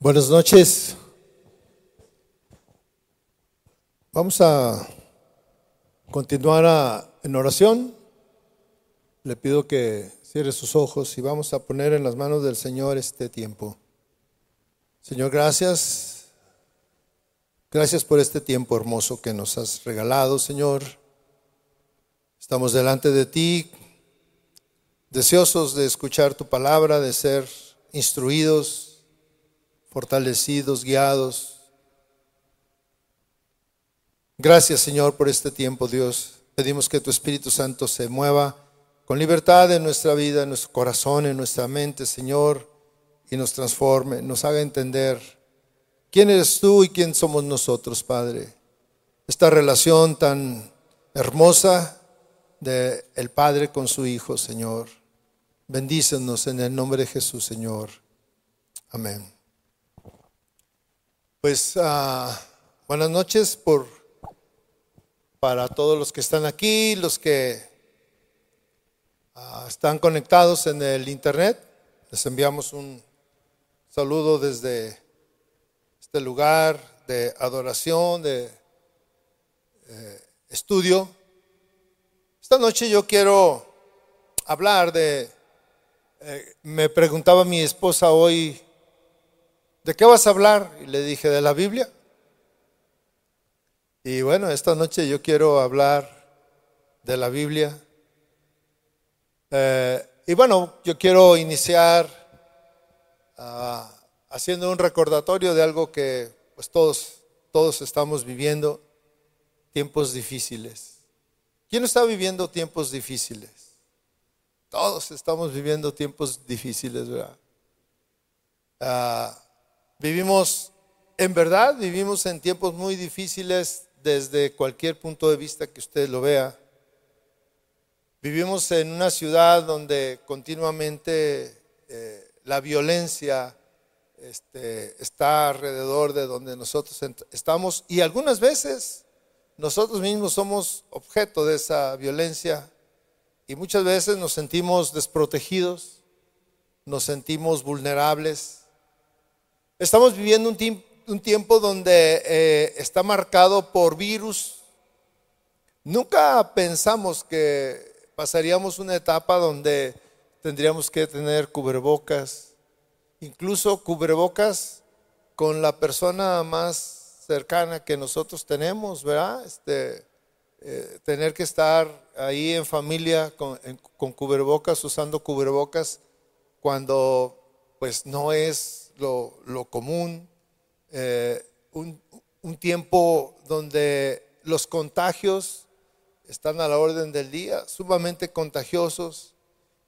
Buenas noches. Vamos a continuar en oración. Le pido que cierre sus ojos y vamos a poner en las manos del Señor este tiempo. Señor, gracias. Gracias por este tiempo hermoso que nos has regalado, Señor. Estamos delante de ti, deseosos de escuchar tu palabra, de ser instruidos, fortalecidos, guiados. Gracias, Señor, por este tiempo, Dios. Pedimos que tu Espíritu Santo se mueva con libertad en nuestra vida, en nuestro corazón, en nuestra mente, Señor, y nos transforme, nos haga entender quién eres tú y quién somos nosotros, Padre. Esta relación tan hermosa de el Padre con su Hijo, Señor. Bendícenos en el nombre de Jesús, Señor. Amén. Pues ah, buenas noches por para todos los que están aquí, los que ah, están conectados en el internet. Les enviamos un saludo desde este lugar de adoración, de eh, estudio. Esta noche yo quiero hablar de, eh, me preguntaba mi esposa hoy, ¿de qué vas a hablar? Y le dije, de la Biblia. Y bueno, esta noche yo quiero hablar de la Biblia. Eh, y bueno, yo quiero iniciar ah, haciendo un recordatorio de algo que pues todos, todos estamos viviendo, tiempos difíciles. ¿Quién está viviendo tiempos difíciles? Todos estamos viviendo tiempos difíciles, ¿verdad? Ah, vivimos, en verdad, vivimos en tiempos muy difíciles desde cualquier punto de vista que usted lo vea. Vivimos en una ciudad donde continuamente eh, la violencia este, está alrededor de donde nosotros estamos y algunas veces nosotros mismos somos objeto de esa violencia y muchas veces nos sentimos desprotegidos, nos sentimos vulnerables. Estamos viviendo un, un tiempo donde eh, está marcado por virus. Nunca pensamos que pasaríamos una etapa donde tendríamos que tener cubrebocas, incluso cubrebocas con la persona más cercana que nosotros tenemos, ¿verdad? Este, eh, tener que estar ahí en familia con, con cubrebocas, usando cubrebocas, cuando pues no es lo, común. Eh, un, un tiempo donde los contagios están a la orden del día, sumamente contagiosos,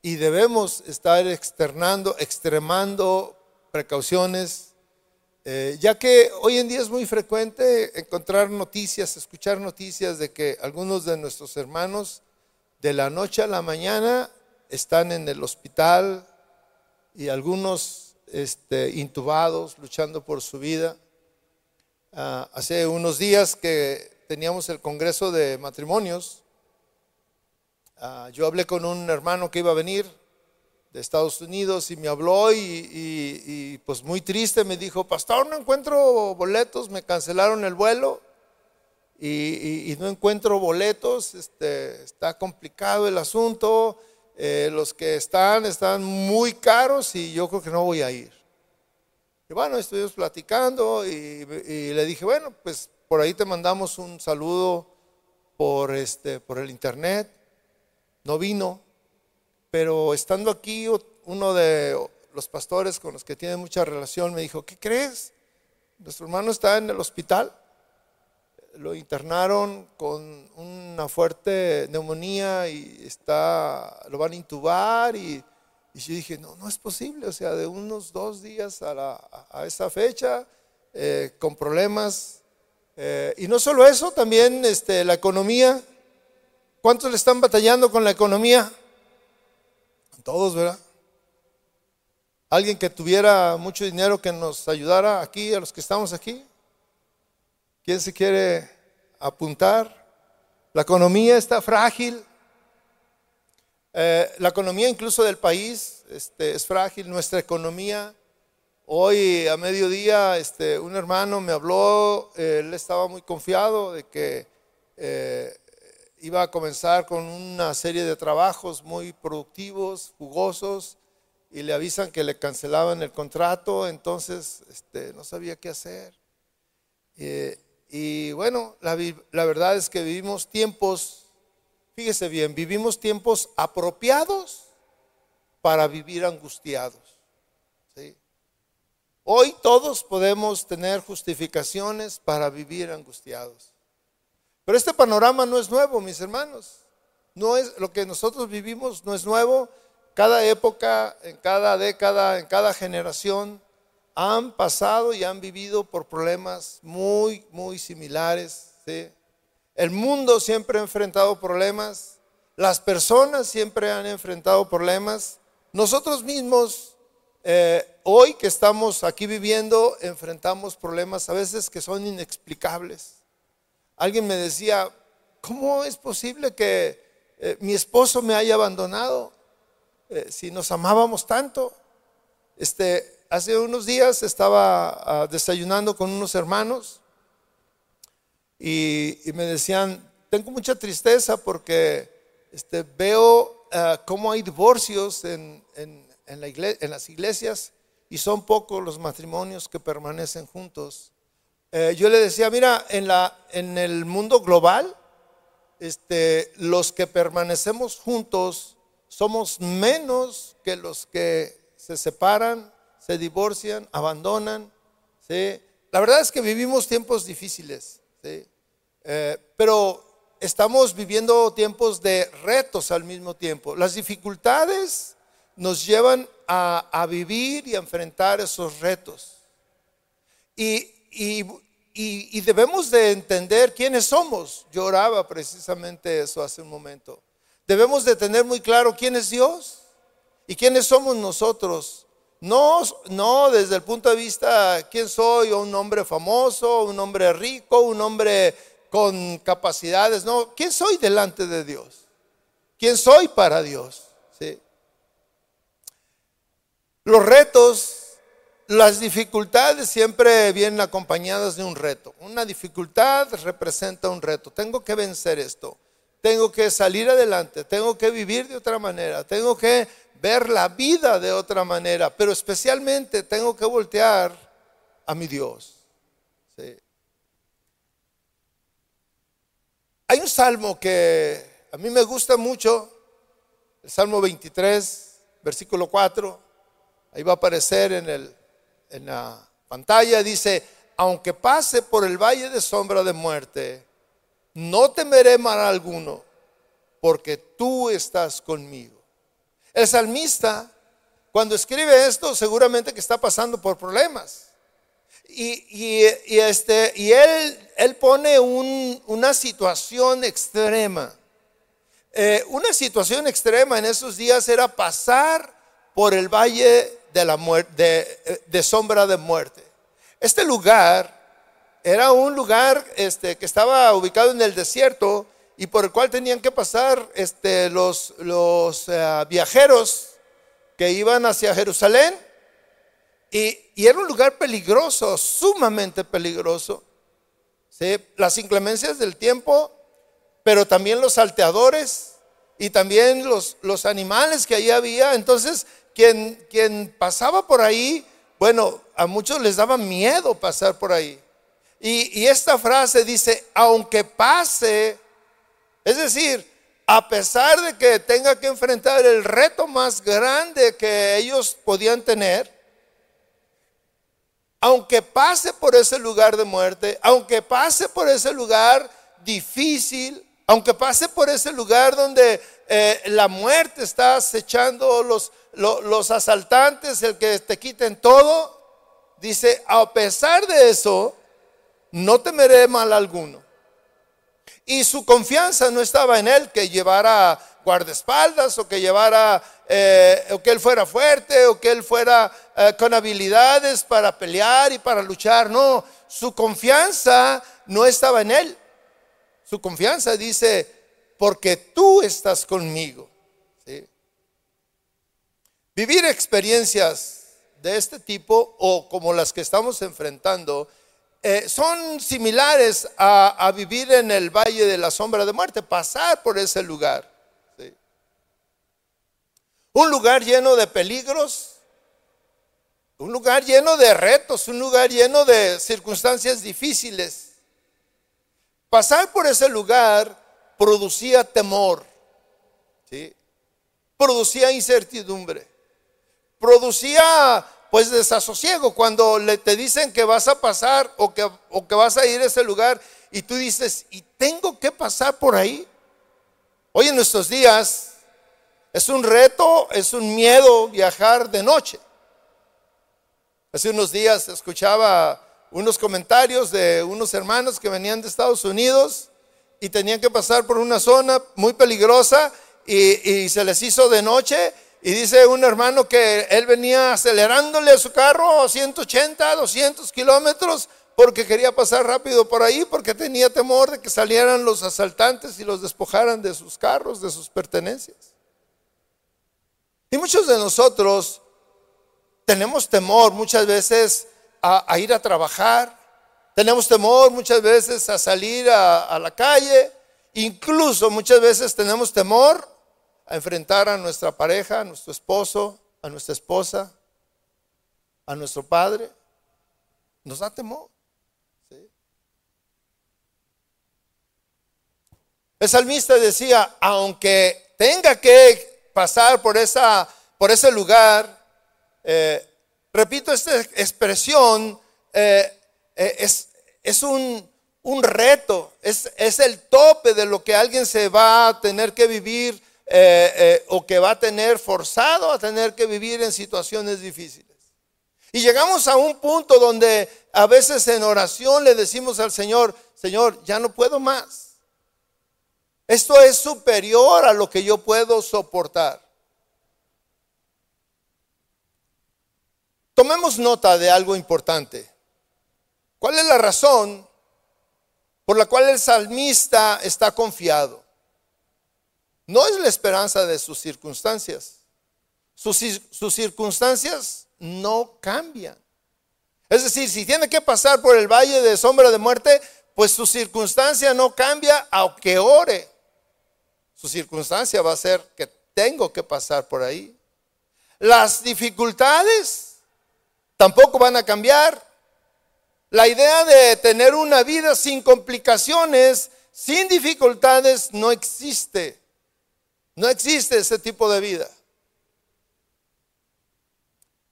y debemos estar externando, extremando precauciones, eh, ya que hoy en día es muy frecuente encontrar noticias, escuchar noticias de que algunos de nuestros hermanos de la noche a la mañana están en el hospital y algunos este, intubados, luchando por su vida. Ah, hace unos días que teníamos el Congreso de Matrimonios, ah, yo hablé con un hermano que iba a venir de Estados Unidos y me habló y, y- pues muy triste me dijo, pastor, no encuentro boletos, me cancelaron el vuelo y no encuentro boletos, este, está complicado el asunto, eh, los que están están muy caros y yo creo que no voy a ir. Y bueno, estuvimos platicando y, y le dije, bueno, pues por ahí te mandamos un saludo por, este, por el internet. No vino, pero estando aquí, uno de los pastores con los que tiene mucha relación me dijo, ¿qué crees? Nuestro hermano está en el hospital. Lo internaron con una fuerte neumonía y está, lo van a intubar y, y yo dije, no, no es posible, o sea, de unos dos días a, la- a esa fecha, eh, con problemas. Eh, y no solo eso, también este, la economía. ¿Cuántos le están batallando con la economía? Todos, ¿verdad? Alguien que tuviera mucho dinero que nos ayudara aquí, a los que estamos aquí. ¿Quién se quiere apuntar? La economía está frágil. Eh, la economía incluso del país este, es frágil. Nuestra economía Hoy a mediodía este, un hermano me habló, él estaba muy confiado de que eh, iba a comenzar con una serie de trabajos muy productivos, jugosos, y le avisan que le cancelaban el contrato, entonces este, no sabía qué hacer. Y bueno, la, la verdad es que vivimos tiempos, fíjese bien, vivimos tiempos apropiados para vivir angustiados. Hoy todos podemos tener justificaciones para vivir angustiados. Pero este panorama no es nuevo, mis hermanos. No es lo que nosotros vivimos no es nuevo. Cada época, en cada década, en cada generación han pasado y han vivido por problemas muy muy similares, El mundo siempre ha enfrentado problemas, las personas siempre han enfrentado problemas. Nosotros mismos eh, hoy que estamos aquí viviendo, enfrentamos problemas a veces que son inexplicables. Alguien me decía, ¿cómo es posible que eh, mi esposo me haya abandonado eh, si nos amábamos tanto? Este, hace unos días estaba ah, desayunando con unos hermanos y, me decían, tengo mucha tristeza porque este, veo uh, cómo hay divorcios en las iglesias y son pocos los matrimonios que permanecen juntos. Eh, yo le decía, mira, en, la, el mundo global, este, los que permanecemos juntos somos menos que los que se separan, se divorcian, abandonan. ¿sí? La verdad es que vivimos tiempos difíciles, ¿sí? Eh, pero estamos viviendo tiempos de retos al mismo tiempo. Las dificultades nos llevan a, vivir y a enfrentar esos retos. Y, y, debemos de entender quiénes somos. Yo oraba precisamente eso hace un momento. Debemos de tener muy claro quién es Dios y quiénes somos nosotros. No, no desde el punto de vista quién soy, un hombre famoso, un hombre rico, un hombre con capacidades. No, ¿quién soy delante de Dios? ¿Quién soy para Dios? Los retos, las dificultades siempre vienen acompañadas de un reto. Una dificultad representa un reto. Tengo que vencer esto. Tengo que salir adelante. Tengo que vivir de otra manera. Tengo que ver la vida de otra manera. Pero especialmente tengo que voltear a mi Dios. Hay un salmo que a mí me gusta mucho, el Salmo 23, versículo 4. Ahí va a aparecer en, el, en la pantalla, dice, aunque pase por el valle de sombra de muerte, no temeré mal alguno, porque tú estás conmigo. El salmista, cuando escribe esto, seguramente que está pasando por problemas. Y, este, y él, él pone una situación extrema. Eh, una situación extrema en esos días era pasar por el valle de, la muerte, de, sombra de muerte. Este lugar era un lugar este, que estaba ubicado en el desierto y por el cual tenían que pasar este, los, eh, viajeros que iban hacia Jerusalén. Y, era un lugar peligroso, sumamente peligroso. Las inclemencias del tiempo, pero también los salteadores y también los, los animales que ahí había. Entonces quien, pasaba por ahí, bueno, a muchos les daba miedo pasar por ahí. Y, esta frase dice, aunque pase, es decir, a pesar de que tenga que enfrentar el reto más grande que ellos podían tener, aunque pase por ese lugar de muerte, aunque pase por ese lugar difícil, aunque pase por ese lugar donde eh, la muerte está acechando los, los asaltantes, el que te quiten todo, dice, a pesar de eso, no temeré mal alguno. Y su confianza no estaba en él que llevara guardaespaldas o que llevara, eh, o que él fuera fuerte o que él fuera eh, con habilidades para pelear y para luchar. No, su confianza no estaba en él. Su confianza dice, porque tú estás conmigo. Vivir experiencias de este tipo o como las que estamos enfrentando eh, son similares a, vivir en el valle de la sombra de muerte, pasar por ese lugar. Un lugar lleno de peligros, un lugar lleno de retos, un lugar lleno de circunstancias difíciles. Pasar por ese lugar producía temor, producía incertidumbre, producía pues desasosiego cuando le, te dicen que vas a pasar o que, o que vas a ir a ese lugar y tú dices, ¿y tengo que pasar por ahí? Hoy en nuestros días es un reto, es un miedo viajar de noche. Hace unos días escuchaba unos comentarios de unos hermanos que venían de Estados Unidos y tenían que pasar por una zona muy peligrosa y, y se les hizo de noche y dice un hermano que él venía acelerándole a su carro a 180, 200 kilómetros porque quería pasar rápido por ahí, porque tenía temor de que salieran los asaltantes y los despojaran de sus carros, de sus pertenencias. Y muchos de nosotros tenemos temor muchas veces a, ir a trabajar, tenemos temor muchas veces a salir a, a la calle, incluso muchas veces tenemos temor a enfrentar a nuestra pareja, a nuestro esposo, a nuestra esposa, a nuestro padre, nos da temor. El salmista decía, aunque tenga que pasar por, esa, por ese lugar, eh, repito esta expresión, eh, eh, es, es un, un, reto, es, es el tope de lo que alguien se va a tener que vivir eh, eh, o que va a tener forzado a tener que vivir en situaciones difíciles. Y llegamos a un punto donde a veces en oración le decimos al Señor, Señor, ya no puedo más. Esto es superior a lo que yo puedo soportar. Tomemos nota de algo importante. ¿Cuál es la razón por la cual el salmista está confiado? No es la esperanza de sus circunstancias. Sus, circunstancias no cambian. Es decir, si tiene que pasar por el valle de sombra de muerte, pues su circunstancia no cambia aunque ore. Su circunstancia va a ser que tengo que pasar por ahí. Las dificultades tampoco van a cambiar. La idea de tener una vida sin complicaciones, sin dificultades, no existe. No existe ese tipo de vida.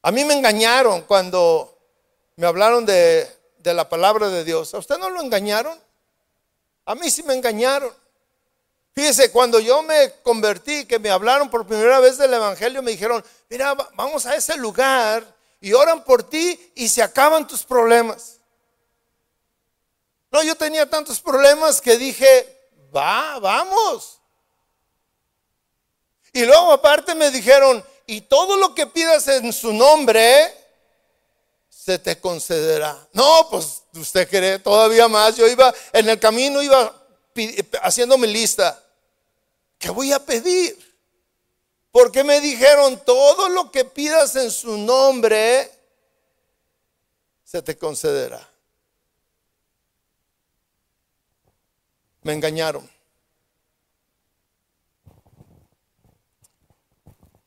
A mí me engañaron cuando me hablaron de, la palabra de Dios. ¿A usted no lo engañaron? A mí sí me engañaron. Fíjese, cuando yo me convertí, que me hablaron por primera vez del Evangelio, me dijeron, mira, vamos a ese lugar y oran por ti y se acaban tus problemas. No, yo tenía tantos problemas que dije, va, vamos. Y luego aparte me dijeron, y todo lo que pidas en su nombre, se te concederá. No, pues usted cree todavía más. Yo iba en el camino, iba haciendo mi lista. ¿Qué voy a pedir? Porque me dijeron, todo lo que pidas en su nombre, se te concederá. Me engañaron.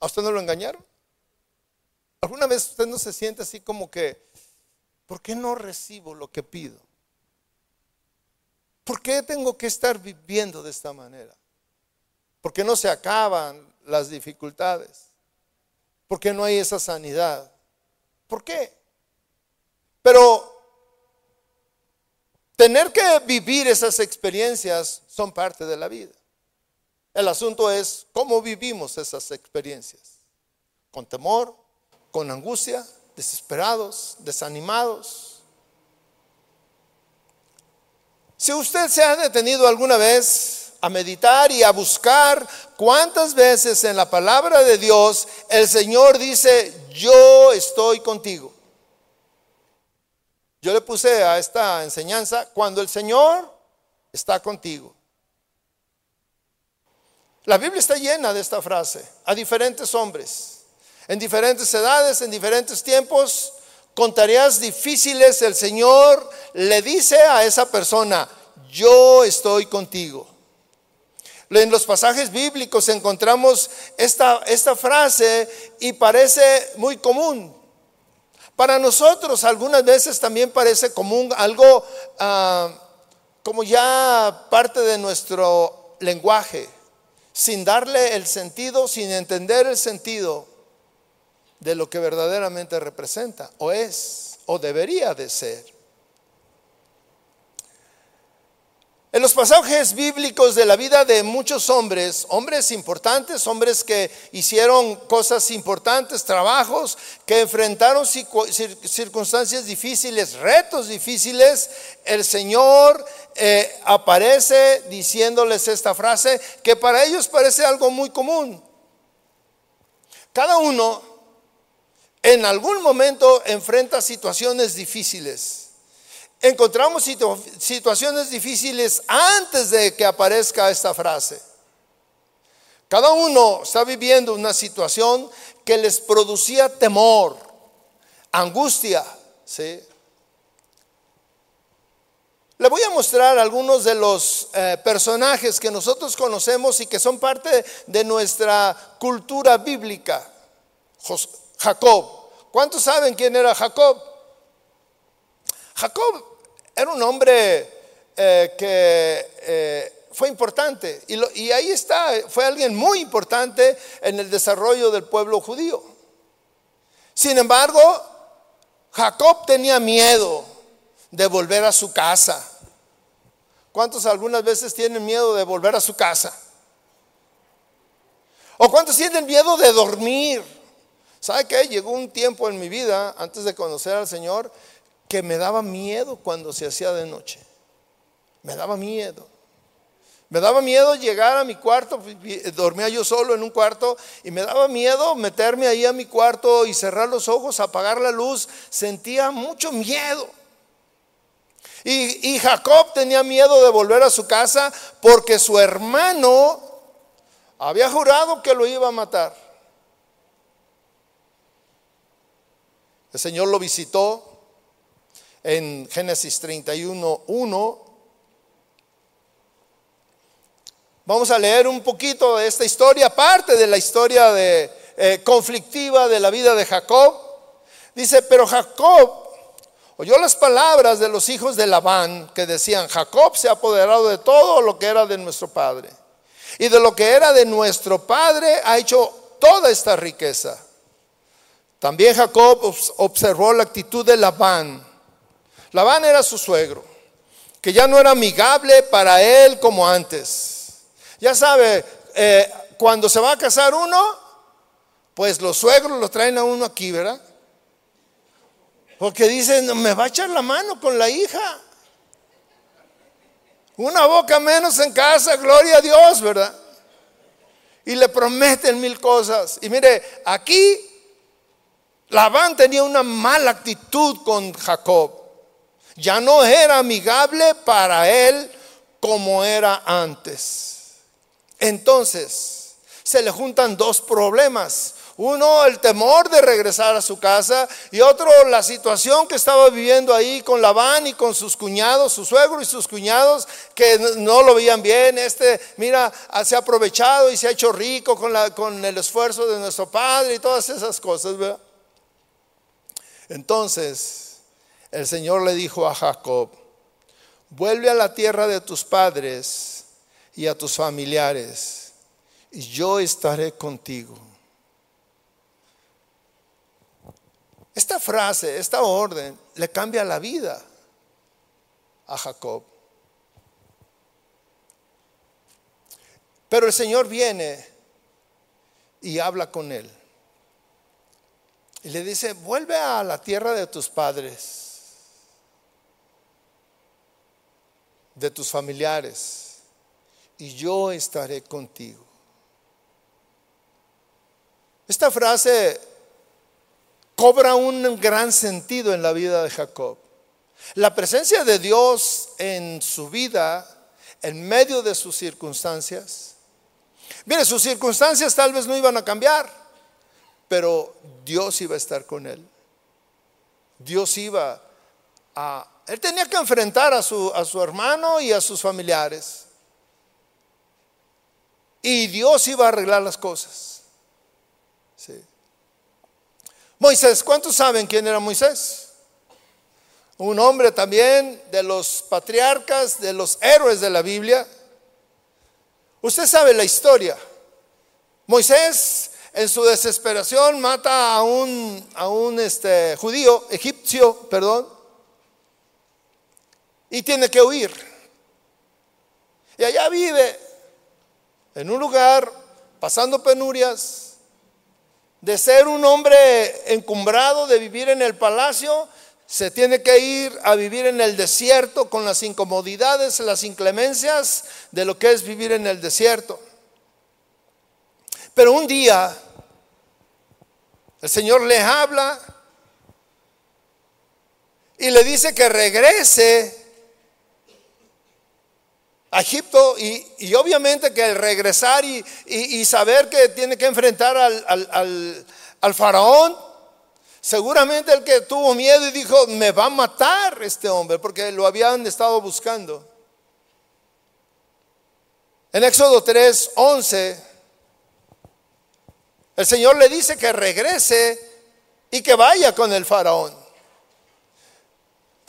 ¿A usted no lo engañaron? ¿Alguna vez usted no se siente así como que, ¿por qué no recibo lo que pido? ¿Por qué tengo que estar viviendo de esta manera? ¿Por qué no se acaban las dificultades? ¿Por qué no hay esa sanidad? ¿Por qué? Pero tener que vivir esas experiencias son parte de la vida. El asunto es cómo vivimos esas experiencias. Con temor, con angustia, desesperados, desanimados. Si usted se ha detenido alguna vez a meditar y a buscar cuántas veces en la palabra de Dios el Señor dice, yo estoy contigo. Yo le puse a esta enseñanza, cuando el Señor está contigo. La Biblia está llena de esta frase, a diferentes hombres. en diferentes edades, en diferentes tiempos, con tareas difíciles, el Señor le dice a esa persona, yo estoy contigo. En los pasajes bíblicos encontramos esta, frase y parece muy común. Para nosotros algunas veces también parece común algo ah, como ya parte de nuestro lenguaje, sin darle el sentido, sin entender el sentido de lo que verdaderamente representa, o es, o debería de ser. En los pasajes bíblicos de la vida de muchos hombres, hombres importantes, hombres que hicieron cosas importantes, trabajos, que enfrentaron circunstancias difíciles, retos difíciles, el Señor eh, aparece diciéndoles esta frase que para ellos parece algo muy común. Cada uno en algún momento enfrenta situaciones difíciles encontramos situaciones difíciles antes de que aparezca esta frase. Cada uno está viviendo una situación que les producía temor, angustia, ¿sí? Le voy a mostrar algunos de los eh, personajes que nosotros conocemos y que son parte de nuestra cultura bíblica. Jacob. ¿Cuántos saben quién era Jacob? Jacob era un hombre eh, que eh, fue importante y, y ahí está, fue alguien muy importante en el desarrollo del pueblo judío. Sin embargo, Jacob tenía miedo de volver a su casa. ¿Cuántos algunas veces tienen miedo de volver a su casa? ¿O cuántos tienen miedo de dormir? ¿Sabe qué? Llegó un tiempo en mi vida, antes de conocer al Señor, que me daba miedo cuando se hacía de noche. Me daba miedo. Me daba miedo llegar a mi cuarto, dormía yo solo en un cuarto y me daba miedo meterme ahí a mi cuarto y cerrar los ojos, apagar la luz. Sentía mucho miedo. Y, y Jacob tenía miedo de volver a su casa porque su hermano había jurado que lo iba a matar. El Señor lo visitó en Génesis 31, 1. Vamos a leer un poquito de esta historia, parte de la historia de, eh, conflictiva de la vida de Jacob. Dice, pero Jacob oyó las palabras de los hijos de Labán que decían, Jacob se ha apoderado de todo lo que era de nuestro padre. Y de lo que era de nuestro padre ha hecho toda esta riqueza. También Jacob observó la actitud de Labán Labán era su suegro, que ya no era amigable para él como antes. Ya sabe, eh, cuando se va a casar uno, pues los suegros lo traen a uno aquí, ¿verdad? Porque dicen, me va a echar la mano con la hija. Una boca menos en casa, gloria a Dios, ¿verdad? Y le prometen mil cosas. Y mire, aquí Labán tenía una mala actitud con Jacob. Ya no era amigable para él como era antes. Entonces, se le juntan dos problemas. Uno, el temor de regresar a su casa y otro, la situación que estaba viviendo ahí con Labán y con sus cuñados, su suegro y sus cuñados que no lo veían bien. Este, mira, se ha aprovechado y se ha hecho rico con el esfuerzo de nuestro padre y todas esas cosas. Entonces, el Señor le dijo a Jacob, vuelve a la tierra de tus padres y a tus familiares, y yo estaré contigo. Esta frase, esta orden, le cambia la vida a Jacob. Pero el Señor viene y habla con él. Y le dice, vuelve a la tierra de tus padres de tus familiares, y yo estaré contigo. Esta frase cobra un gran sentido en la vida de Jacob. La presencia de Dios en su vida, en medio de sus circunstancias. Mire, sus circunstancias tal vez no iban a cambiar, pero Dios iba a estar con él. Dios iba a... Él tenía que enfrentar a su, a su hermano y a sus familiares. Y Dios iba a arreglar las cosas. Moisés, ¿cuántos saben quién era Moisés? Un hombre también de los patriarcas, de los héroes de la Biblia. Usted sabe la historia. Moisés en su desesperación mata a un, a un este, judío, egipcio, perdón, y tiene que huir. Y allá vive en un lugar pasando penurias, de ser un hombre encumbrado, de vivir en el palacio, se tiene que ir a vivir en el desierto con las incomodidades, las inclemencias de lo que es vivir en el desierto. Pero un día el Señor le habla y le dice que regrese a Egipto y, obviamente que el regresar y, saber que tiene que enfrentar al, al faraón, seguramente el que tuvo miedo y dijo, me va a matar este hombre, porque lo habían estado buscando. En Éxodo 3, 11 el Señor le dice que regrese y que vaya con el faraón.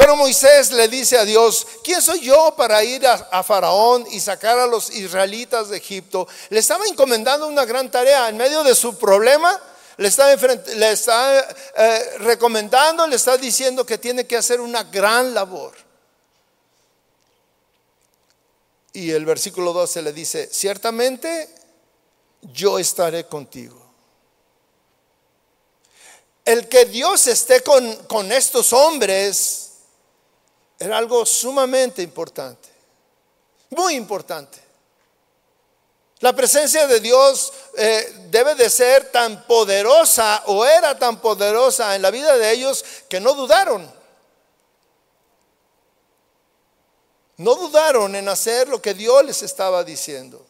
Pero Moisés le dice a Dios, ¿quién soy yo para ir a, Faraón y sacar a los israelitas de Egipto? Le estaba encomendando una gran tarea en medio de su problema. Le está, eh, recomendando, le está diciendo que tiene que hacer una gran labor. Y el versículo 12 le dice, ciertamente yo estaré contigo. El que Dios esté con, con estos hombres era algo sumamente importante, muy importante. La presencia de Dios eh, debe de ser tan poderosa o era tan poderosa en la vida de ellos que no dudaron. No dudaron en hacer lo que Dios les estaba diciendo.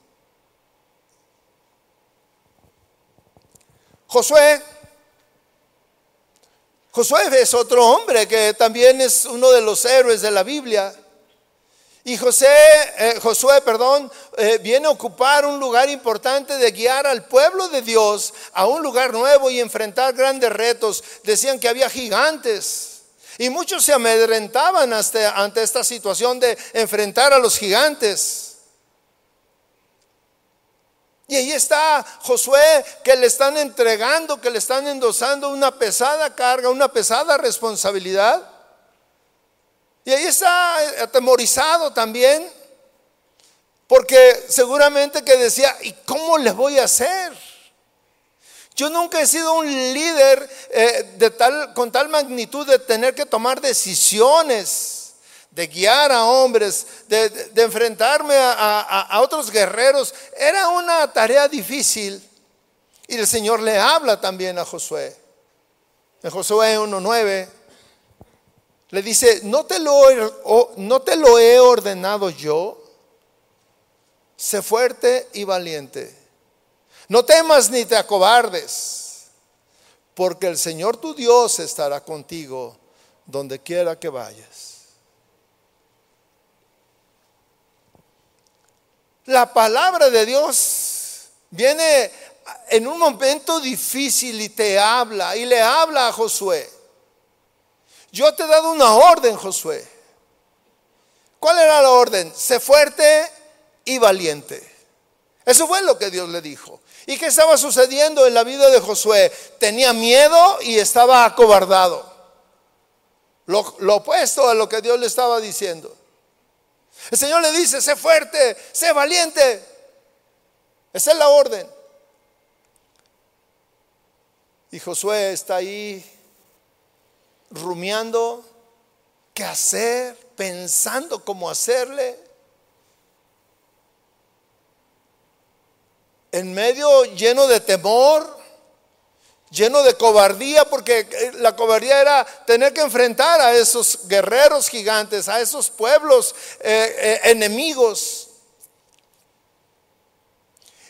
Josué Josué es otro hombre que también es uno de los héroes de la Biblia. Y José, eh, Josué, perdón, eh, viene a ocupar un lugar importante de guiar al pueblo de Dios a un lugar nuevo y enfrentar grandes retos. Decían que había gigantes. Y muchos se amedrentaban ante esta situación de enfrentar a los gigantes. Y ahí está Josué que le están entregando, que le están endosando una pesada carga, una pesada responsabilidad. Y ahí está atemorizado también, porque seguramente que decía, ¿y cómo le voy a hacer? Yo nunca he sido un líder eh, de tal, con tal magnitud de tener que tomar decisiones de guiar a hombres, de, enfrentarme a, otros guerreros, era una tarea difícil. Y el Señor le habla también a Josué. En Josué 1.9 le dice, ¿no te, lo, ¿no te lo he ordenado yo? Sé fuerte y valiente. No temas ni te acobardes, porque el Señor tu Dios estará contigo donde quiera que vayas. La palabra de Dios viene en un momento difícil y te habla y le habla a Josué. Yo te he dado una orden, Josué. ¿Cuál era la orden? Sé fuerte y valiente. Eso fue lo que Dios le dijo. ¿Y qué estaba sucediendo en la vida de Josué? Tenía miedo y estaba acobardado. Lo, lo opuesto a lo que Dios le estaba diciendo. El Señor le dice, sé fuerte, sé valiente. Esa es la orden. Y Josué está ahí rumiando qué hacer, pensando cómo hacerle. En medio lleno de temor, lleno de cobardía, porque eh, la cobardía era tener que enfrentar a esos guerreros gigantes, a esos pueblos eh, eh, enemigos.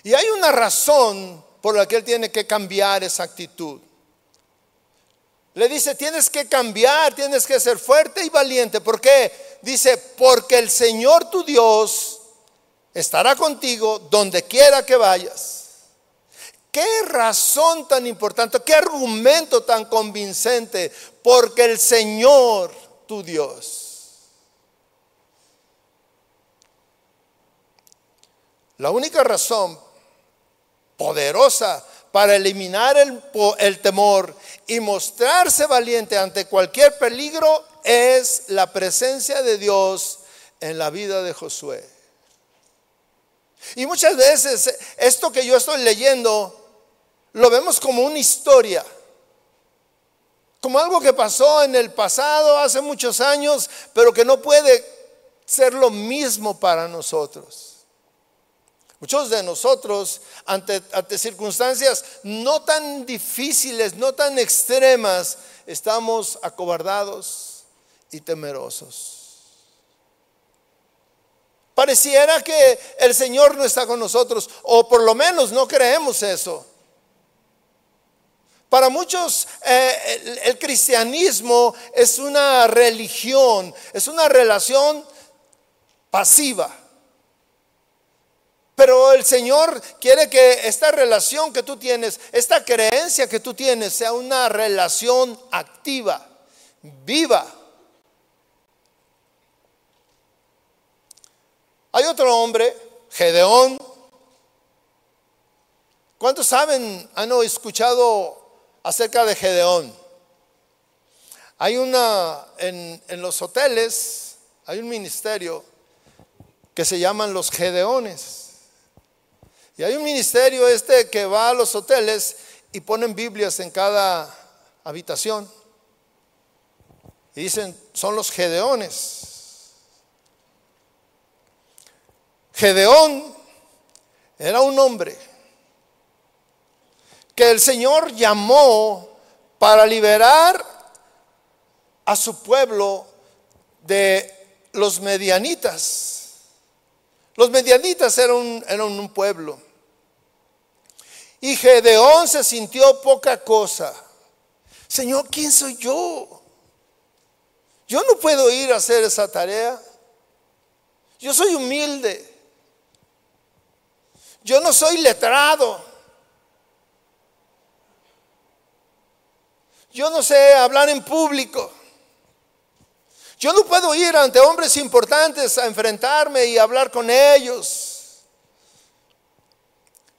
Y hay una razón por la que él tiene que cambiar esa actitud. Le dice, tienes que cambiar, tienes que ser fuerte y valiente. ¿Por qué? Dice, porque el Señor tu Dios estará contigo donde quiera que vayas. Qué razón tan importante, qué argumento tan convincente, porque el Señor tu Dios. La única razón poderosa para eliminar el, temor y mostrarse valiente ante cualquier peligro es la presencia de Dios en la vida de Josué. Y muchas veces esto que yo estoy leyendo lo vemos como una historia, como algo que pasó en el pasado hace muchos años, pero que no puede ser lo mismo para nosotros. Muchos de nosotros, ante, circunstancias no tan difíciles, no tan extremas, estamos acobardados y temerosos. Pareciera que el Señor no está con nosotros, o por lo menos no creemos eso. Para muchos eh, el cristianismo es una religión, es una relación pasiva. Pero el Señor quiere que esta relación que tú tienes, esta creencia que tú tienes, sea una relación activa, viva. Hay otro hombre, Gedeón. ¿Cuántos saben, han escuchado acerca de Gedeón? Hay una, en, en los hoteles, hay un ministerio que se llaman los Gedeones. Y hay un ministerio este que va a los hoteles y ponen Biblias en cada habitación. Y dicen, son los Gedeones. Gedeón era un hombre que el Señor llamó para liberar a su pueblo de los medianitas. Los medianitas eran eran un pueblo. Y Gedeón se sintió poca cosa. Señor, ¿quién soy yo? Yo no puedo ir a hacer esa tarea. Yo soy humilde. Yo no soy letrado. Yo no sé hablar en público. Yo no puedo ir ante hombres importantes a enfrentarme y hablar con ellos.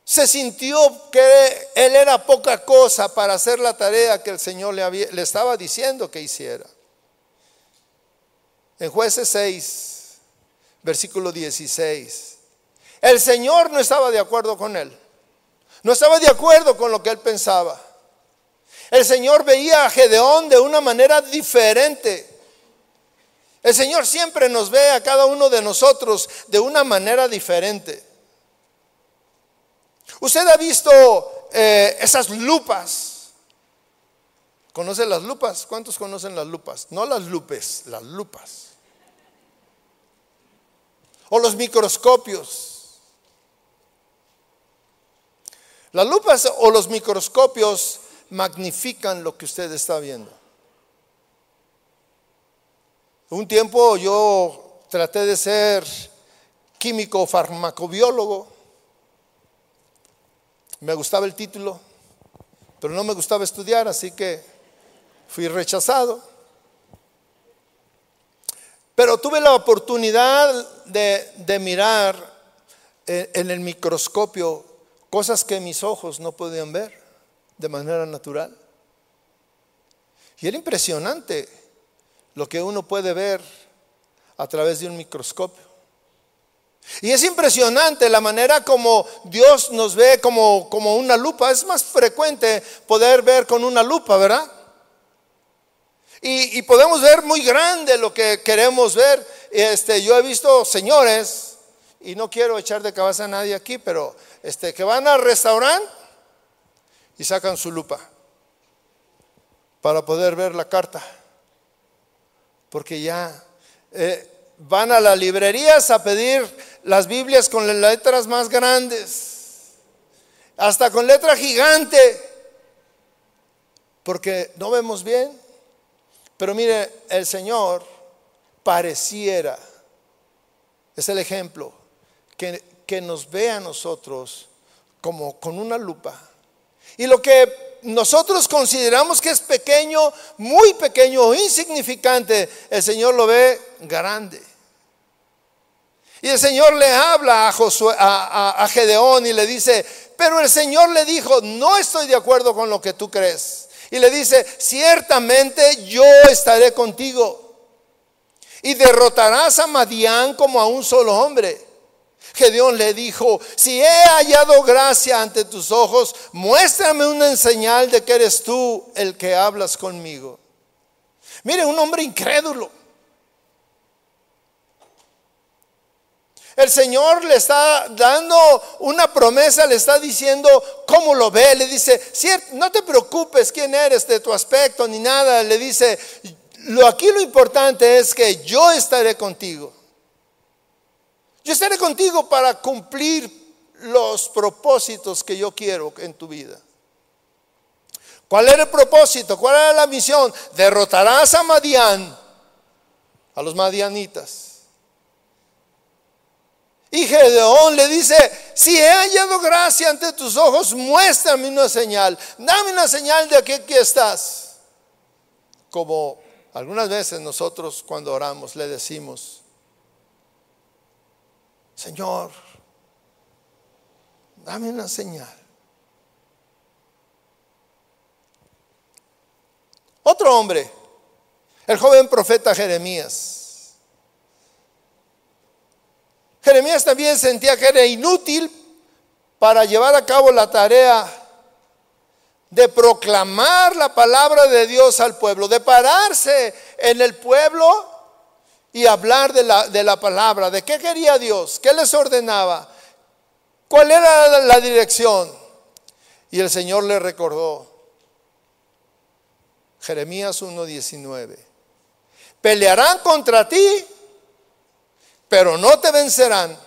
Se sintió que él era poca cosa para hacer la tarea que el Señor le, le estaba diciendo que hiciera. En jueces 6, versículo 16, el Señor no estaba de acuerdo con él. No estaba de acuerdo con lo que él pensaba. El Señor veía a Gedeón de una manera diferente. El Señor siempre nos ve a cada uno de nosotros de una manera diferente. Usted ha visto eh, esas lupas. ¿Conoce las lupas? ¿Cuántos conocen las lupas? No las lupes, las lupas. O los microscopios. Las lupas o los microscopios magnifican lo que usted está viendo. Un tiempo yo traté de ser químico farmacobiólogo. Me gustaba el título, pero no me gustaba estudiar, así que fui rechazado. Pero tuve la oportunidad de, mirar en el microscopio cosas que mis ojos no podían ver de manera natural. Y era impresionante lo que uno puede ver a través de un microscopio. Y es impresionante la manera como Dios nos ve como, como una lupa. Es más frecuente poder ver con una lupa, ¿verdad? Y, podemos ver muy grande lo que queremos ver. Este, yo he visto señores, y no quiero echar de cabeza a nadie aquí, pero este, que van al restaurante y sacan su lupa para poder ver la carta porque ya eh, van a las librerías a pedir las Biblias con las letras más grandes. hasta con letra gigante, porque no vemos bien. Pero mire, el Señor pareciera, es el ejemplo, que, que nos ve a nosotros como con una lupa. Y lo que nosotros consideramos que es pequeño, muy pequeño o insignificante, el Señor lo ve grande. Y el Señor le habla a, Josué, a, Gedeón y le dice, pero el Señor le dijo, no estoy de acuerdo con lo que tú crees. Y le dice, ciertamente yo estaré contigo. Y derrotarás a Madián como a un solo hombre. Gedeón le dijo, si he hallado gracia ante tus ojos, muéstrame una señal de que eres tú el que hablas conmigo. Mire, un hombre incrédulo. El Señor le está dando una promesa, le está diciendo cómo lo ve, le dice, no te preocupes quién eres de tu aspecto ni nada, le dice, lo aquí lo importante es que yo estaré contigo. Yo estaré contigo para cumplir los propósitos que yo quiero en tu vida. ¿Cuál era el propósito? ¿Cuál era la misión? Derrotarás a Madián, a los madianitas. Y Gedeón le dice, si he hallado gracia ante tus ojos, muéstrame una señal, dame una señal de que aquí estás. Como algunas veces nosotros cuando oramos le decimos, Señor, dame una señal. Otro hombre, el joven profeta Jeremías. Jeremías también sentía que era inútil para llevar a cabo la tarea de proclamar la palabra de Dios al pueblo, de pararse en el pueblo y hablar de la, de la palabra, de qué quería Dios, qué les ordenaba, cuál era la dirección. Y el Señor le recordó, Jeremías 1.19, pelearán contra ti, pero no te vencerán.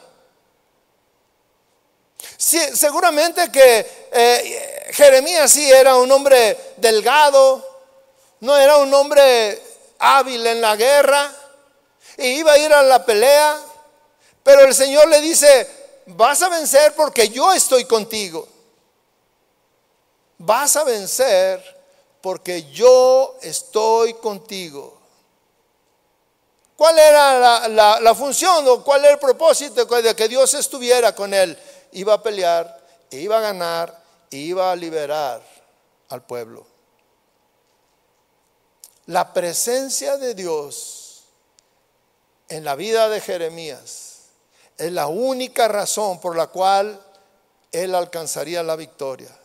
seguramente que eh, Jeremías sí era un hombre delgado, no era un hombre hábil en la guerra, y iba a ir a la pelea, pero el Señor le dice, vas a vencer porque yo estoy contigo. Vas a vencer porque yo estoy contigo. ¿Cuál era la, función o cuál era el propósito de que Dios estuviera con él? Iba a pelear, iba a ganar, iba a liberar al pueblo. La presencia de Dios en la vida de Jeremías es la única razón por la cual él alcanzaría la victoria.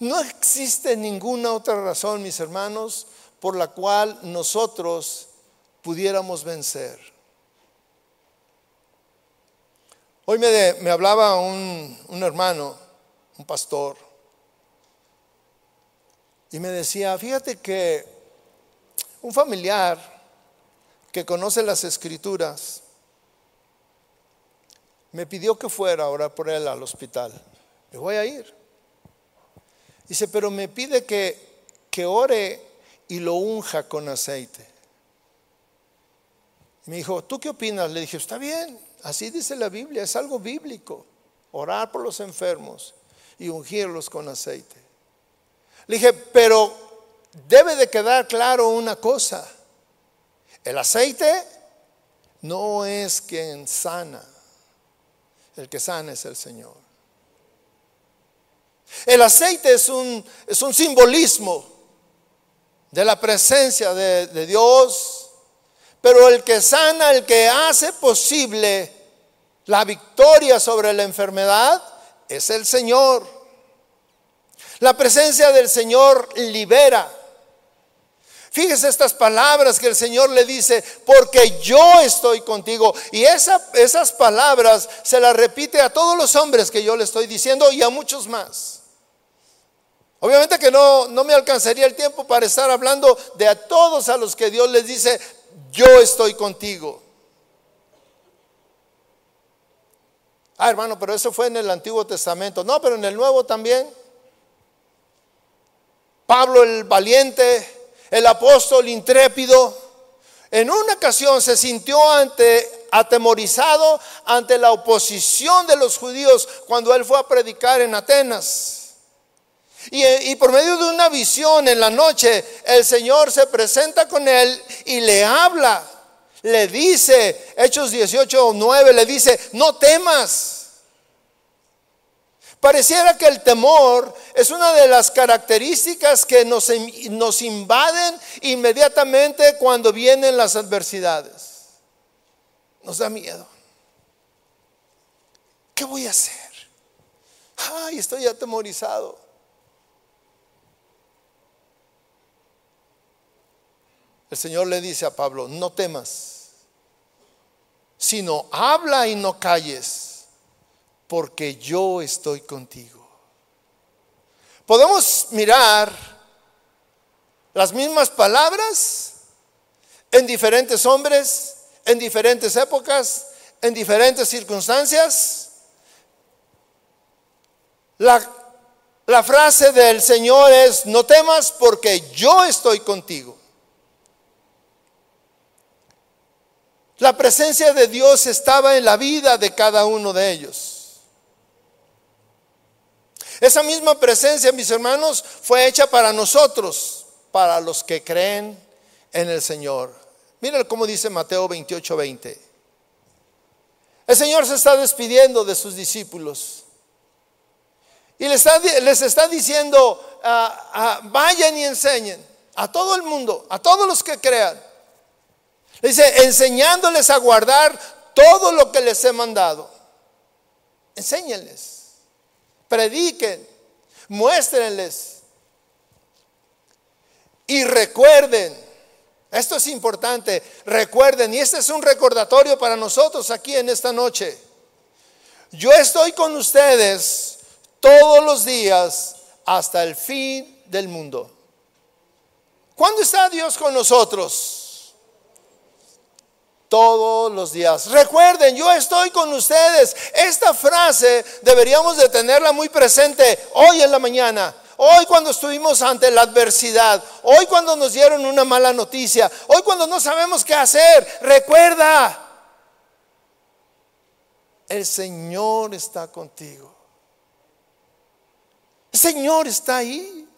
No existe ninguna otra razón, mis hermanos, por la cual nosotros pudiéramos vencer. Hoy me, hablaba un, un hermano, un pastor, y me decía, fíjate que un familiar que conoce las escrituras, me pidió que fuera a orar por él al hospital. Le voy a ir. Dice, pero me pide que, que ore y lo unja con aceite. Me dijo, ¿tú qué opinas? Le dije, está bien, así dice la Biblia, es algo bíblico. Orar por los enfermos y ungirlos con aceite. Le dije, pero debe de quedar claro una cosa. El aceite no es quien sana, el que sana es el Señor. El aceite es un, es un simbolismo de la presencia de, de Dios, pero el que sana, el que hace posible la victoria sobre la enfermedad, es el Señor. La presencia del Señor libera. Fíjese estas palabras que el Señor le dice, porque yo estoy contigo. Y esas palabras se las repite a todos los hombres que yo le estoy diciendo y a muchos más. Obviamente que no, no me alcanzaría el tiempo para estar hablando de a todos a los que Dios les dice, yo estoy contigo. Ah, hermano, pero eso fue en el Antiguo Testamento. No, pero en el Nuevo también. Pablo el valiente, el apóstol intrépido, en una ocasión se sintió ante atemorizado ante la oposición de los judíos cuando él fue a predicar en Atenas. Y, y, por medio de una visión en la noche, el Señor se presenta con él y le habla. Le dice, Hechos 18 o 9, le dice, no temas. Pareciera que el temor es una de las características que nos, nos invaden inmediatamente cuando vienen las adversidades. Nos da miedo. ¿Qué voy a hacer? Ay, estoy atemorizado. El Señor le dice a Pablo, no temas, sino habla y no calles porque yo estoy contigo. Podemos mirar las mismas palabras en diferentes hombres, en diferentes épocas, en diferentes circunstancias. La, la frase del Señor es, no temas porque yo estoy contigo. La presencia de Dios estaba en la vida de cada uno de ellos. Esa misma presencia, mis hermanos, fue hecha para nosotros, para los que creen en el Señor. Miren cómo dice Mateo 28, 20. El Señor se está despidiendo de sus discípulos. Y les está, diciendo, ah, ah, vayan y enseñen a todo el mundo, a todos los que crean. Dice, enseñándoles a guardar todo lo que les he mandado. Enséñenles prediquen, muéstrenles y recuerden. Esto es importante, recuerden, y este es un recordatorio para nosotros aquí en esta noche. Yo estoy con ustedes todos los días hasta el fin del mundo. ¿Cuándo está Dios con nosotros? Todos los días. Recuerden, yo estoy con ustedes. Esta frase deberíamos de tenerla muy presente hoy en la mañana. Hoy cuando estuvimos ante la adversidad, hoy cuando nos dieron una mala noticia, hoy cuando no sabemos qué hacer, recuerda, el Señor está contigo. El Señor está ahí.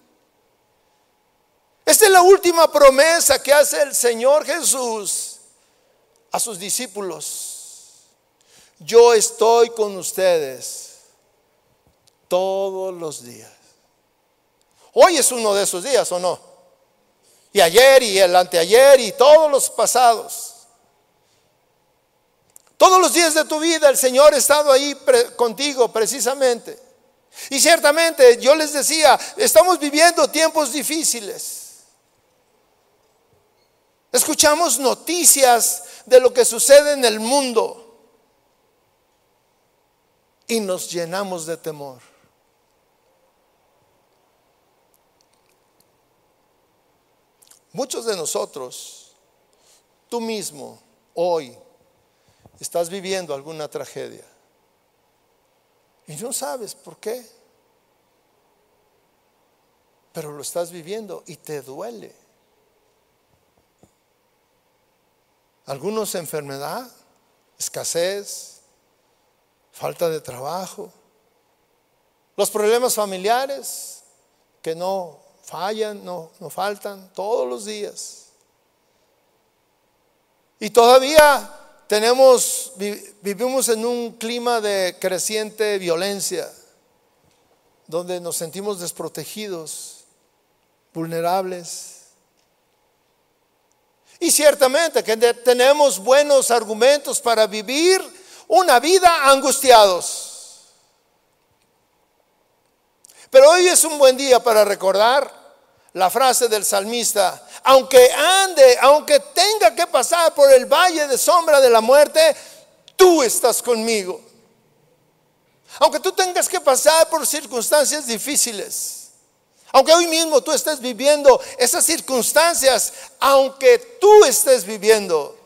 Esta es la última promesa que hace el Señor Jesús a sus discípulos, yo estoy con ustedes todos los días. Hoy es uno de esos días, ¿o no? Y ayer y el anteayer y todos los pasados. Todos los días de tu vida el Señor ha estado ahí contigo precisamente. Y ciertamente yo les decía, estamos viviendo tiempos difíciles. Escuchamos noticias de lo que sucede en el mundo y nos llenamos de temor. Muchos de nosotros, tú mismo, hoy, estás viviendo alguna tragedia y no sabes por qué, pero lo estás viviendo y te duele. Algunos enfermedad, escasez, falta de trabajo, los problemas familiares que no fallan, no, no faltan todos los días. Y todavía tenemos, vivimos en un clima de creciente violencia, donde nos sentimos desprotegidos, vulnerables. Y ciertamente que tenemos buenos argumentos para vivir una vida angustiados. Pero hoy es un buen día para recordar la frase del salmista, aunque ande, aunque tenga que pasar por el valle de sombra de la muerte, tú estás conmigo. Aunque tú tengas que pasar por circunstancias difíciles, aunque hoy mismo tú estés viviendo esas circunstancias, aunque tú estés viviendo,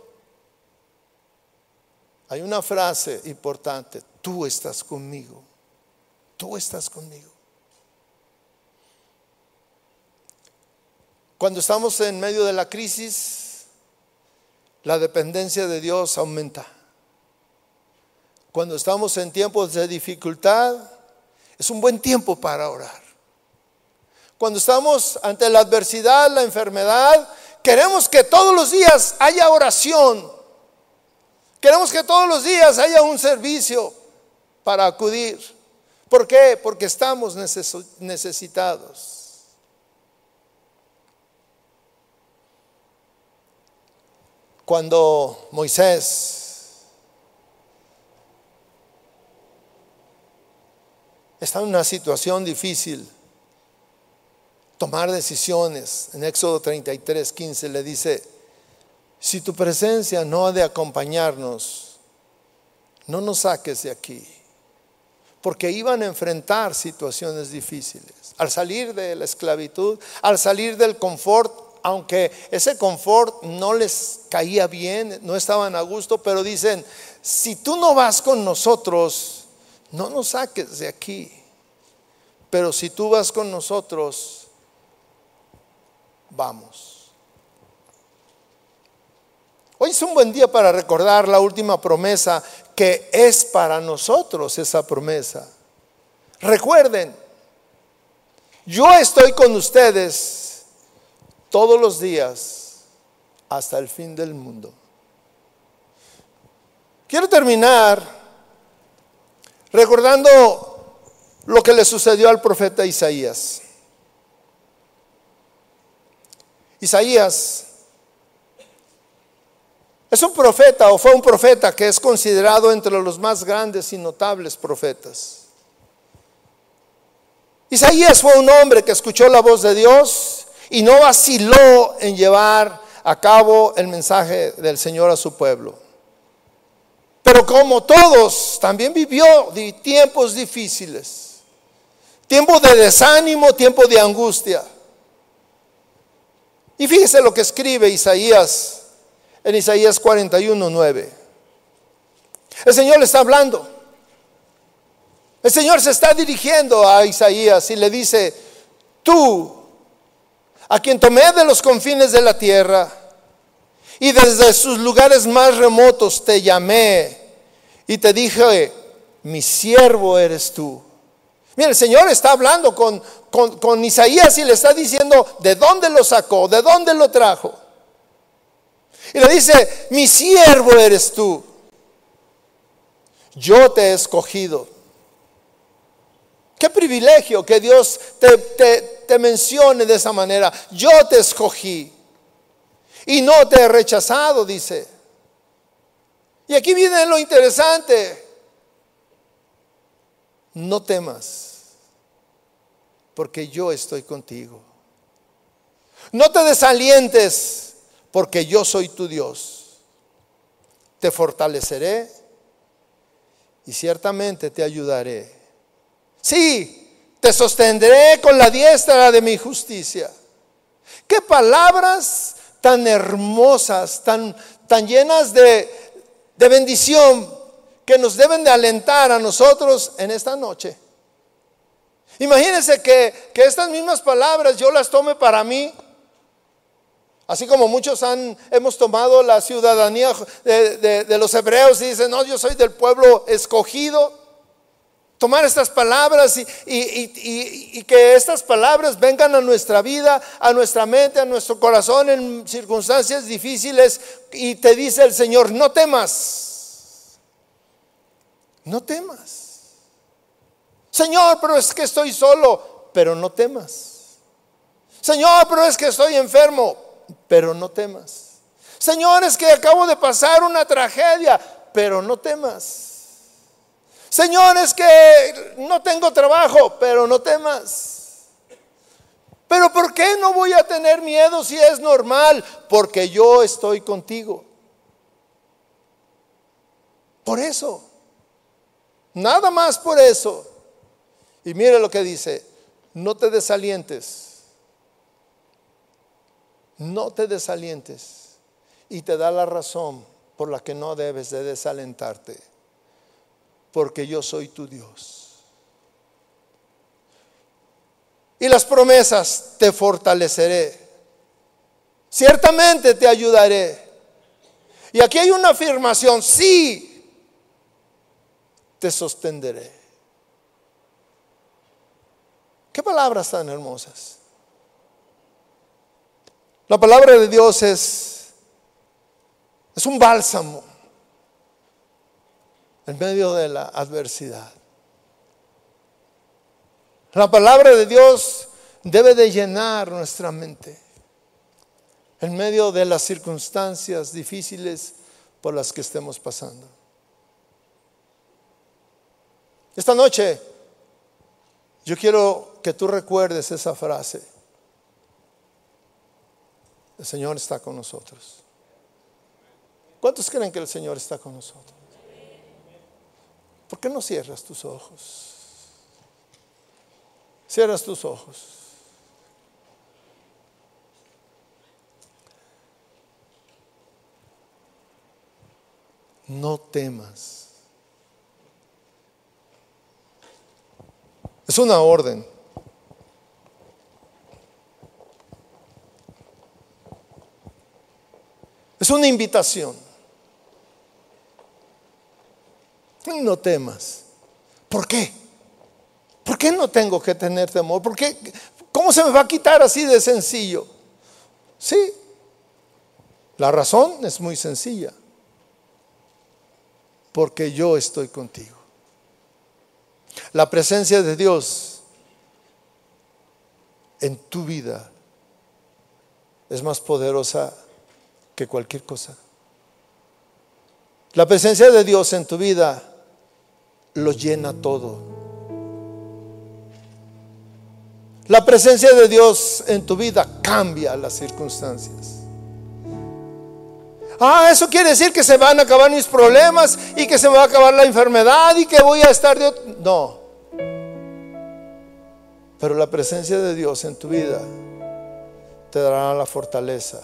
hay una frase importante, tú estás conmigo, tú estás conmigo. Cuando estamos en medio de la crisis, la dependencia de Dios aumenta. Cuando estamos en tiempos de dificultad, es un buen tiempo para orar. Cuando estamos ante la adversidad, la enfermedad, queremos que todos los días haya oración. Queremos que todos los días haya un servicio para acudir. ¿Por qué? Porque estamos necesitados. Cuando Moisés está en una situación difícil, tomar decisiones, en Éxodo 33, 15 le dice, si tu presencia no ha de acompañarnos, no nos saques de aquí, porque iban a enfrentar situaciones difíciles. Al salir de la esclavitud, al salir del confort, aunque ese confort no les caía bien, no estaban a gusto, pero dicen, si tú no vas con nosotros, no nos saques de aquí. Pero si tú vas con nosotros, vamos. Hoy es un buen día para recordar la última promesa que es para nosotros esa promesa. Recuerden, yo estoy con ustedes todos los días hasta el fin del mundo. Quiero terminar recordando lo que le sucedió al profeta Isaías. Isaías es un profeta o fue un profeta que es considerado entre los más grandes y notables profetas. Isaías fue un hombre que escuchó la voz de Dios y no vaciló en llevar a cabo el mensaje del Señor a su pueblo. Pero como todos, también vivió tiempos difíciles, tiempo de desánimo, tiempo de angustia. Y fíjese lo que escribe Isaías en Isaías 41, 9. El Señor le está hablando. El Señor se está dirigiendo a Isaías y le dice, tú a quien tomé de los confines de la tierra y desde sus lugares más remotos te llamé y te dije, mi siervo eres tú. Mira, el Señor está hablando con, con, Isaías y le está diciendo de dónde lo sacó, de dónde lo trajo. Y le dice, mi siervo eres tú. Yo te he escogido. Qué privilegio que Dios te, te, mencione de esa manera. Yo te escogí y no te he rechazado, dice. Y aquí viene lo interesante. No temas, porque yo estoy contigo. No te desalientes, porque yo soy tu Dios. Te fortaleceré y ciertamente te ayudaré Sí, te sostendré con la diestra de mi justicia. Qué palabras tan hermosas, tan, tan llenas de, de bendición que nos deben de alentar a nosotros en esta noche. Imagínense que, que, estas mismas palabras yo las tome para mí, así como muchos han, hemos tomado la ciudadanía de, de, los hebreos y dicen, no, yo soy del pueblo escogido. Tomar estas palabras y, que estas palabras vengan a nuestra vida, a nuestra mente, a nuestro corazón en circunstancias difíciles y te dice el Señor, no temas, no temas. Señor, pero es que estoy solo, pero no temas. Señor, pero es que estoy enfermo, pero no temas. Señor, es que acabo de pasar una tragedia, pero no temas. Señor, es que no tengo trabajo, pero no temas. Pero ¿por qué no voy a tener miedo si es normal? Porque yo estoy contigo. Por eso. Nada más por eso. Y mire lo que dice, no te desalientes. No te desalientes. Y te da la razón por la que no debes de desalentarte. porque yo soy tu Dios. Y las promesas te fortaleceré. Ciertamente te ayudaré. Y aquí hay una afirmación, sí, te sostendré. Qué palabras tan hermosas. La palabra de Dios es, es un bálsamo en medio de la adversidad. La palabra de Dios debe de llenar nuestra mente en medio de las circunstancias difíciles por las que estemos pasando. Esta noche yo quiero que tú recuerdes esa frase. El Señor está con nosotros. ¿Cuántos creen que el Señor está con nosotros? ¿Por qué no cierras tus ojos? Cierras tus ojos. No temas. Es una orden. Es una invitación. No temas. ¿Por qué? ¿Por qué no tengo que tener temor? ¿Por qué? ¿Cómo se me va a quitar así de sencillo? Sí, la razón es muy sencilla. Porque yo estoy contigo. La presencia de Dios en tu vida es más poderosa que cualquier cosa. La presencia de Dios en tu vida lo llena todo. La presencia de Dios en tu vida cambia las circunstancias. Ah, eso quiere decir que se van a acabar mis problemas y que se me va a acabar la enfermedad y que voy a estar de otro. No. Pero la presencia de Dios en tu vida te dará la fortaleza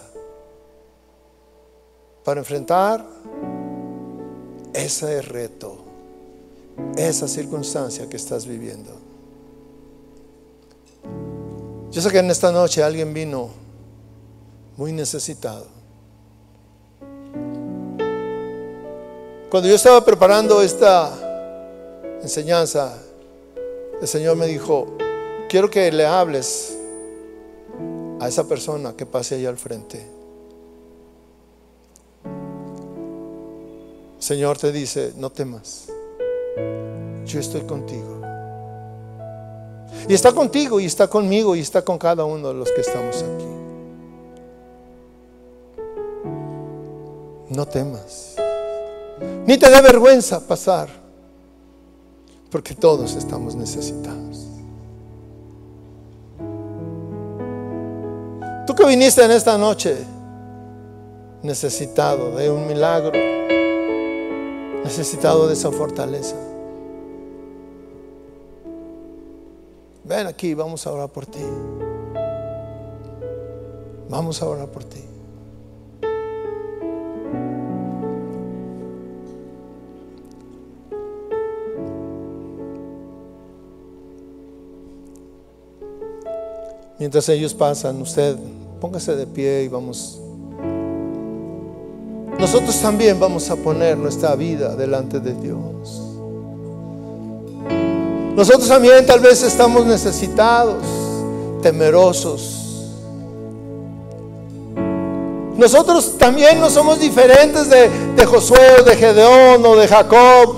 para enfrentar ese reto, esa circunstancia que estás viviendo. Yo sé que en esta noche alguien vino muy necesitado. Cuando yo estaba preparando esta enseñanza, el Señor me dijo, quiero que le hables a esa persona que pase ahí al frente. Señor te dice, no temas, yo estoy contigo. Y está contigo y está conmigo y está con cada uno de los que estamos aquí. No temas. Ni te dé vergüenza pasar, porque todos estamos necesitados. Tú que viniste en esta noche necesitado de un milagro, necesitado de esa fortaleza. Ven aquí, vamos a orar por ti. Vamos a orar por ti. Mientras ellos pasan, usted póngase de pie y vamos nosotros también vamos a poner nuestra vida delante de Dios. Nosotros también tal vez estamos necesitados, temerosos. Nosotros también no somos diferentes de, de Josué, de Gedeón o de Jacob.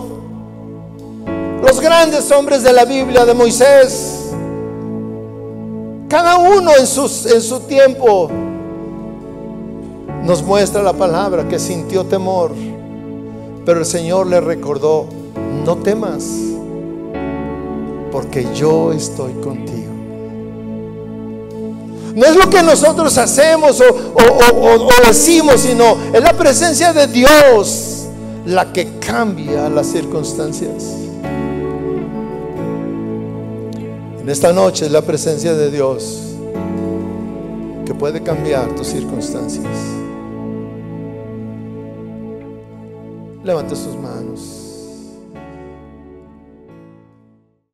Los grandes hombres de la Biblia, de Moisés. Cada uno en, en su tiempo nos muestra la palabra que sintió temor, pero el Señor le recordó, no temas, porque yo estoy contigo. No es lo que nosotros hacemos o, decimos, sino es la presencia de Dios la que cambia las circunstancias. En esta noche es la presencia de Dios que puede cambiar tus circunstancias. Levante sus manos.